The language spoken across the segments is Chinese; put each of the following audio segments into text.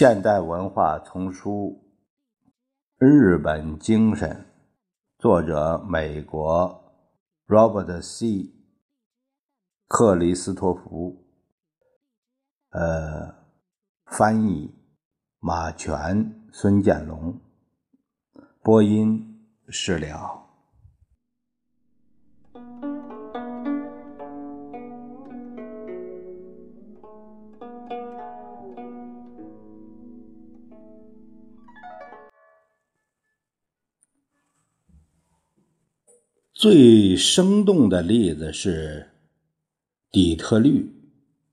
现代文化丛书《日本精神》，作者美国 Robert C. 克里斯托弗，呃，翻译马全、孙建龙，播音释了。最生动的例子是底特律。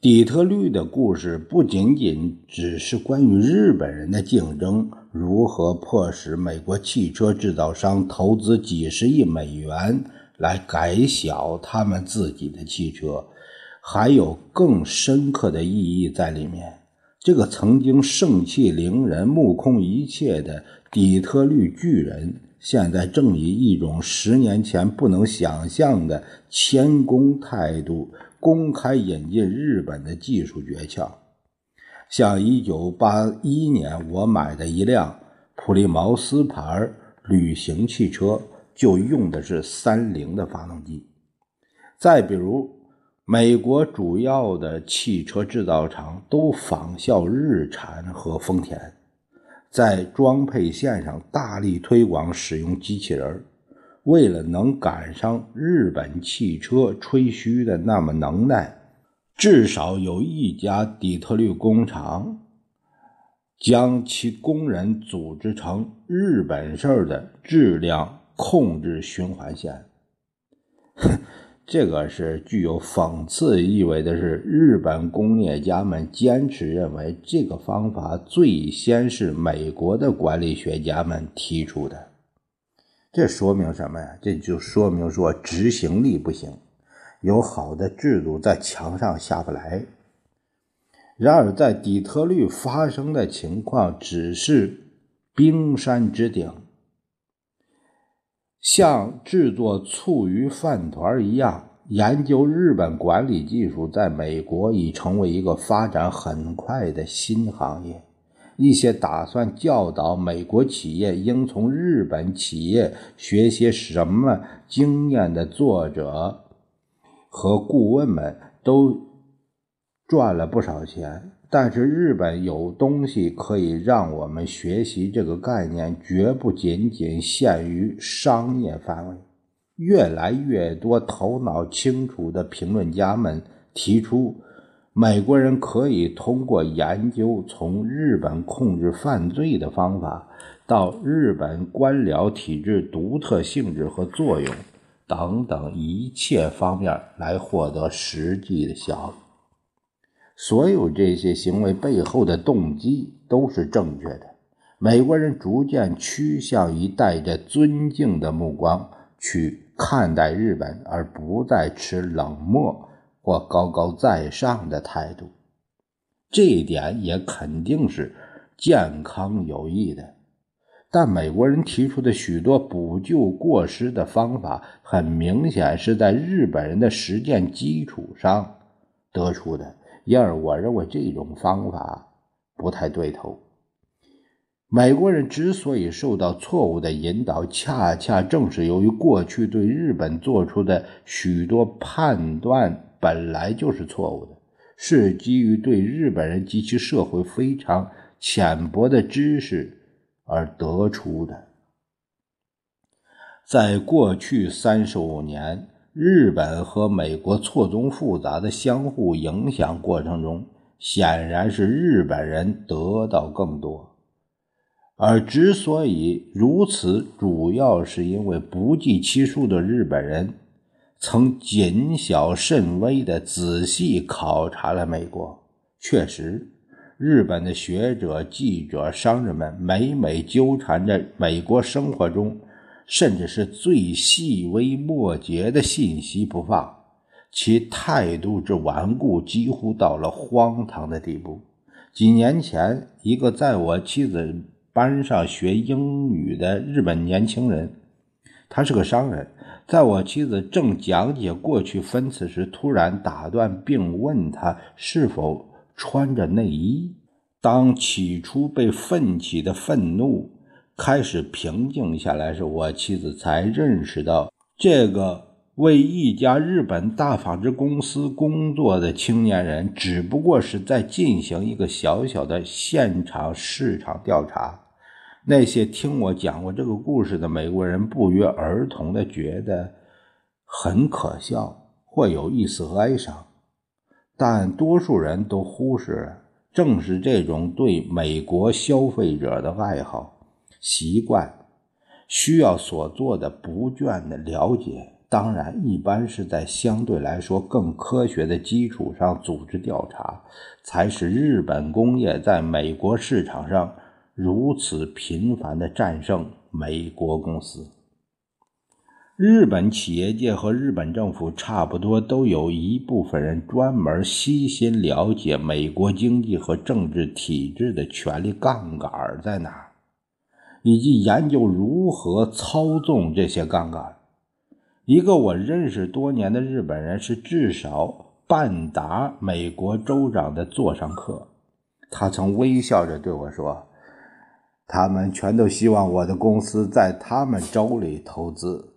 底特律的故事不仅仅只是关于日本人的竞争，如何迫使美国汽车制造商投资几十亿美元来改小他们自己的汽车，还有更深刻的意义在里面。这个曾经盛气凌人、目空一切的底特律巨人。现在正以一种十年前不能想象的谦恭态度，公开引进日本的技术诀窍。像1981年我买的一辆普利茅斯牌旅行汽车，就用的是三菱的发动机。再比如，美国主要的汽车制造厂都仿效日产和丰田。在装配线上大力推广使用机器人，为了能赶上日本汽车吹嘘的那么能耐，至少有一家底特律工厂将其工人组织成日本式的质量控制循环线。这个是具有讽刺意味的，是日本工业家们坚持认为这个方法最先是美国的管理学家们提出的。这说明什么呀？这就说明说执行力不行，有好的制度在墙上下不来。然而，在底特律发生的情况只是冰山之顶。像制作醋鱼饭团一样，研究日本管理技术在美国已成为一个发展很快的新行业。一些打算教导美国企业应从日本企业学些什么经验的作者和顾问们都赚了不少钱。但是日本有东西可以让我们学习，这个概念绝不仅仅限于商业范围。越来越多头脑清楚的评论家们提出，美国人可以通过研究从日本控制犯罪的方法，到日本官僚体制独特性质和作用等等一切方面来获得实际的效益。所有这些行为背后的动机都是正确的。美国人逐渐趋向于带着尊敬的目光去看待日本，而不再持冷漠或高高在上的态度。这一点也肯定是健康有益的。但美国人提出的许多补救过失的方法，很明显是在日本人的实践基础上得出的。因而，我认为这种方法不太对头。美国人之所以受到错误的引导，恰恰正是由于过去对日本做出的许多判断本来就是错误的，是基于对日本人及其社会非常浅薄的知识而得出的。在过去三十五年。日本和美国错综复杂的相互影响过程中，显然是日本人得到更多。而之所以如此，主要是因为不计其数的日本人曾谨小慎微地仔细考察了美国。确实，日本的学者、记者、商人们每每纠缠着美国生活中。甚至是最细微末节的信息不放，其态度之顽固几乎到了荒唐的地步。几年前，一个在我妻子班上学英语的日本年轻人，他是个商人，在我妻子正讲解过去分词时，突然打断并问他是否穿着内衣。当起初被奋起的愤怒开始平静下来时，我妻子才认识到，这个为一家日本大纺织公司工作的青年人，只不过是在进行一个小小的现场市场调查。那些听我讲过这个故事的美国人，不约而同的觉得很可笑，或有一丝哀伤，但多数人都忽视。正是这种对美国消费者的爱好、习惯、需要所做的不倦的了解，当然一般是在相对来说更科学的基础上组织调查，才使日本工业在美国市场上如此频繁地战胜美国公司。日本企业界和日本政府差不多，都有一部分人专门悉心了解美国经济和政治体制的权力杠杆在哪儿，以及研究如何操纵这些杠杆。一个我认识多年的日本人是至少半打美国州长的座上客，他曾微笑着对我说：“他们全都希望我的公司在他们州里投资。”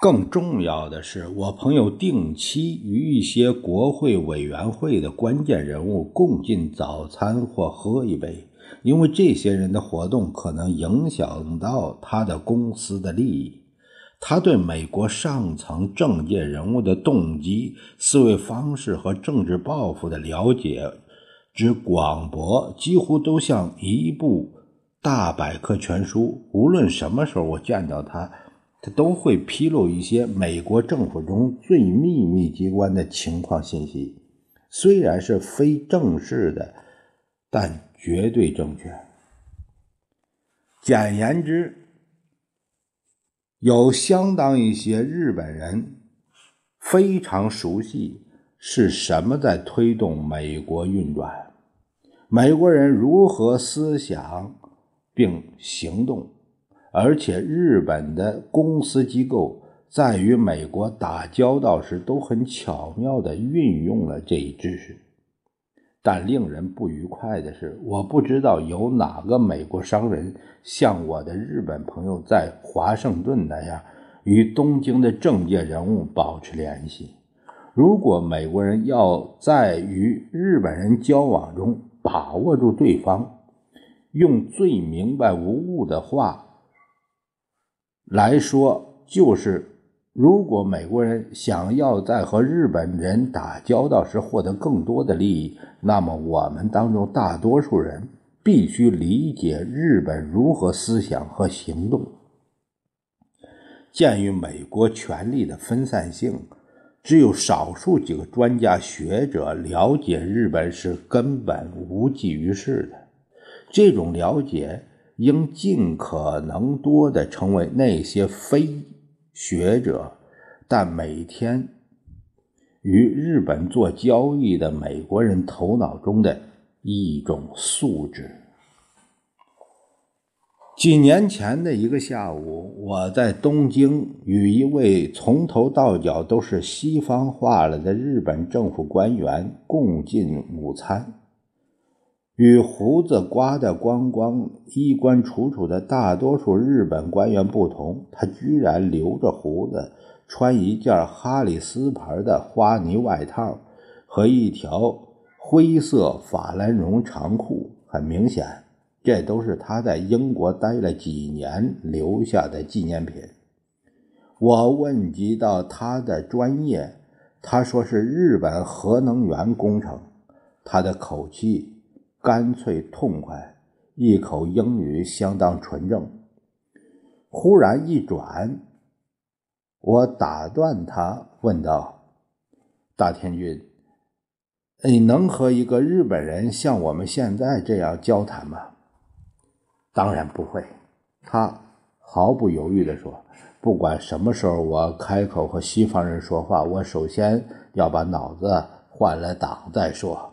更重要的是，我朋友定期与一些国会委员会的关键人物共进早餐或喝一杯，因为这些人的活动可能影响到他的公司的利益。他对美国上层政界人物的动机、思维方式和政治抱负的了解之广博，几乎都像一部大百科全书。无论什么时候我见到他。他都会披露一些美国政府中最秘密机关的情况信息，虽然是非正式的，但绝对正确。简言之，有相当一些日本人非常熟悉是什么在推动美国运转，美国人如何思想并行动。而且，日本的公司机构在与美国打交道时都很巧妙地运用了这一知识。但令人不愉快的是，我不知道有哪个美国商人像我的日本朋友在华盛顿那样与东京的政界人物保持联系。如果美国人要在与日本人交往中把握住对方，用最明白无误的话。来说，就是如果美国人想要在和日本人打交道时获得更多的利益，那么我们当中大多数人必须理解日本如何思想和行动。鉴于美国权力的分散性，只有少数几个专家学者了解日本是根本无济于事的。这种了解。应尽可能多的成为那些非学者，但每天与日本做交易的美国人头脑中的一种素质。几年前的一个下午，我在东京与一位从头到脚都是西方化了的日本政府官员共进午餐。与胡子刮得光光、衣冠楚楚的大多数日本官员不同，他居然留着胡子，穿一件哈里斯牌的花呢外套和一条灰色法兰绒长裤。很明显，这都是他在英国待了几年留下的纪念品。我问及到他的专业，他说是日本核能源工程。他的口气。干脆痛快，一口英语相当纯正。忽然一转，我打断他，问道：“大天君，你能和一个日本人像我们现在这样交谈吗？”“当然不会。”他毫不犹豫地说：“不管什么时候我开口和西方人说话，我首先要把脑子换了档再说。”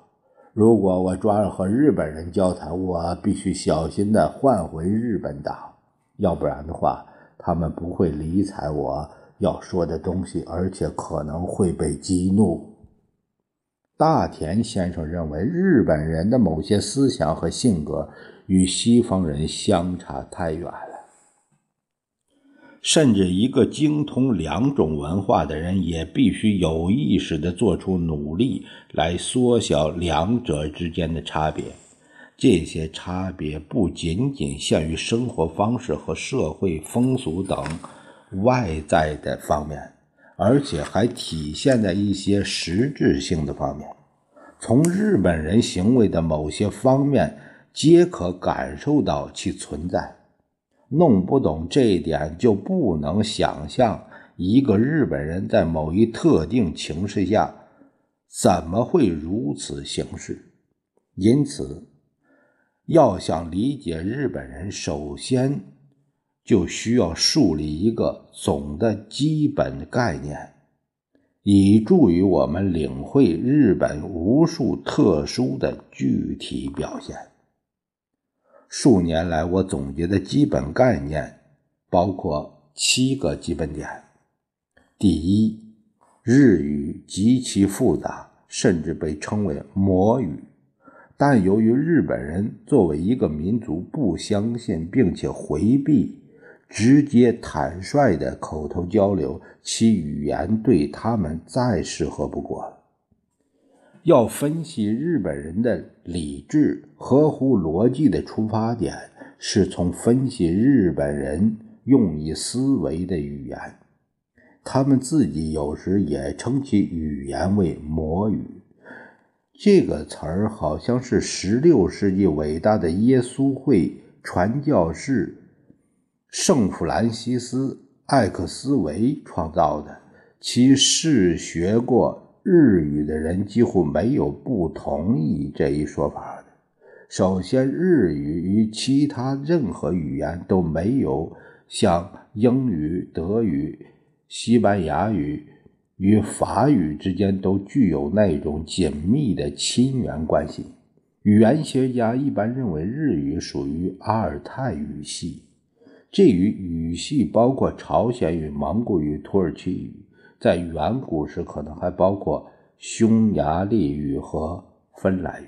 如果我抓着和日本人交谈，我必须小心的换回日本党，要不然的话，他们不会理睬我要说的东西，而且可能会被激怒。大田先生认为，日本人的某些思想和性格与西方人相差太远。甚至一个精通两种文化的人，也必须有意识地做出努力来缩小两者之间的差别。这些差别不仅仅限于生活方式和社会风俗等外在的方面，而且还体现在一些实质性的方面。从日本人行为的某些方面，皆可感受到其存在。弄不懂这一点，就不能想象一个日本人在某一特定情势下怎么会如此行事。因此，要想理解日本人，首先就需要树立一个总的基本概念，以助于我们领会日本无数特殊的具体表现。数年来，我总结的基本概念包括七个基本点：第一，日语极其复杂，甚至被称为“魔语”，但由于日本人作为一个民族不相信并且回避直接坦率的口头交流，其语言对他们再适合不过了。要分析日本人的理智、合乎逻辑的出发点，是从分析日本人用以思维的语言。他们自己有时也称其语言为“魔语”。这个词儿好像是十六世纪伟大的耶稣会传教士圣弗兰西斯·艾克斯维创造的，其是学过。日语的人几乎没有不同意这一说法的。首先，日语与其他任何语言都没有像英语、德语、西班牙语与法语之间都具有那种紧密的亲缘关系。语言学家一般认为日语属于阿尔泰语系，这一语系包括朝鲜语、蒙古语、土耳其语。在远古时，可能还包括匈牙利语和芬兰语，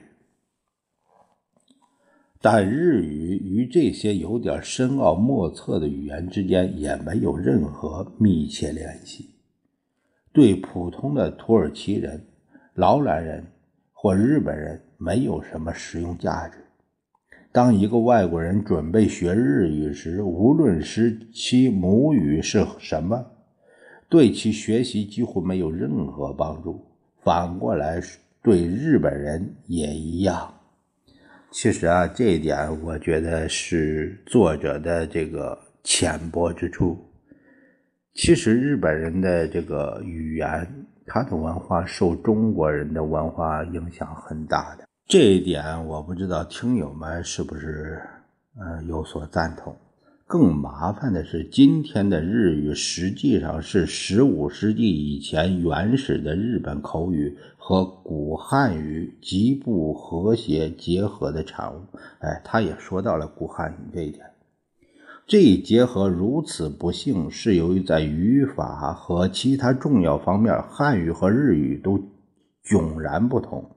但日语与这些有点深奥莫测的语言之间也没有任何密切联系，对普通的土耳其人、劳兰人或日本人没有什么实用价值。当一个外国人准备学日语时，无论是其母语是什么。对其学习几乎没有任何帮助。反过来，对日本人也一样。其实啊，这一点我觉得是作者的这个浅薄之处。其实日本人的这个语言，他的文化受中国人的文化影响很大的。这一点我不知道听友们是不是呃有所赞同。更麻烦的是，今天的日语实际上是十五世纪以前原始的日本口语和古汉语极不和谐结合的产物。哎，他也说到了古汉语这一点。这一结合如此不幸，是由于在语法和其他重要方面，汉语和日语都迥然不同。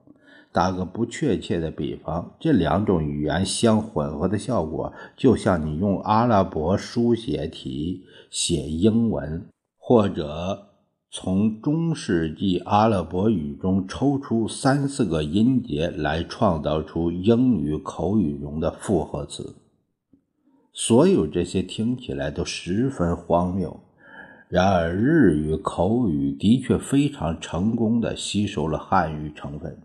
打个不确切的比方，这两种语言相混合的效果，就像你用阿拉伯书写体写英文，或者从中世纪阿拉伯语中抽出三四个音节来创造出英语口语中的复合词。所有这些听起来都十分荒谬，然而日语口语的确非常成功地吸收了汉语成分。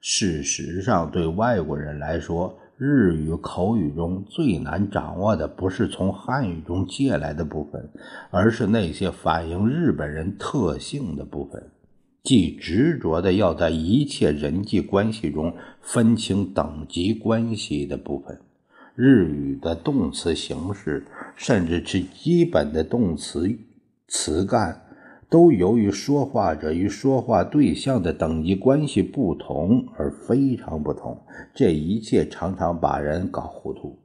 事实上，对外国人来说，日语口语中最难掌握的不是从汉语中借来的部分，而是那些反映日本人特性的部分，即执着的要在一切人际关系中分清等级关系的部分。日语的动词形式，甚至是基本的动词词干。都由于说话者与说话对象的等级关系不同而非常不同，这一切常常把人搞糊涂。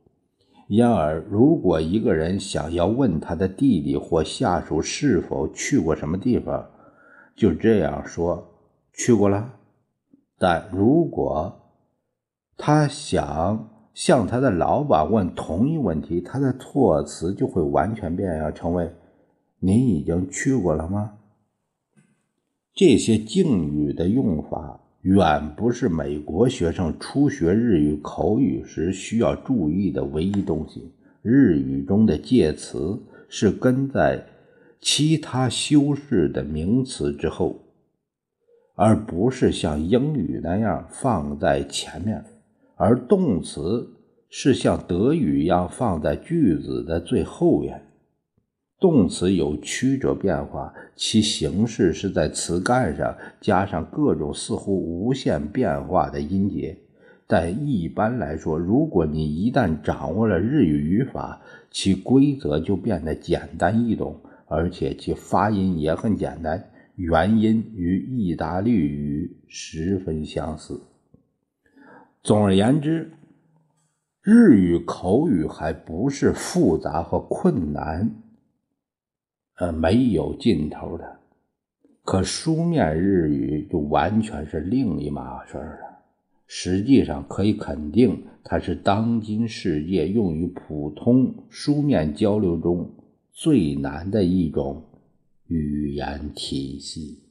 因而，如果一个人想要问他的弟弟或下属是否去过什么地方，就这样说：“去过了。”但如果他想向他的老板问同一问题，他的措辞就会完全变样，成为“您已经去过了吗？”这些敬语的用法远不是美国学生初学日语口语时需要注意的唯一东西。日语中的介词是跟在其他修饰的名词之后，而不是像英语那样放在前面；而动词是像德语一样放在句子的最后边。动词有曲折变化，其形式是在词干上加上各种似乎无限变化的音节。但一般来说，如果你一旦掌握了日语语法，其规则就变得简单易懂，而且其发音也很简单，元音与意大利语十分相似。总而言之，日语口语还不是复杂和困难。呃，没有尽头的，可书面日语就完全是另一码事儿了。实际上，可以肯定，它是当今世界用于普通书面交流中最难的一种语言体系。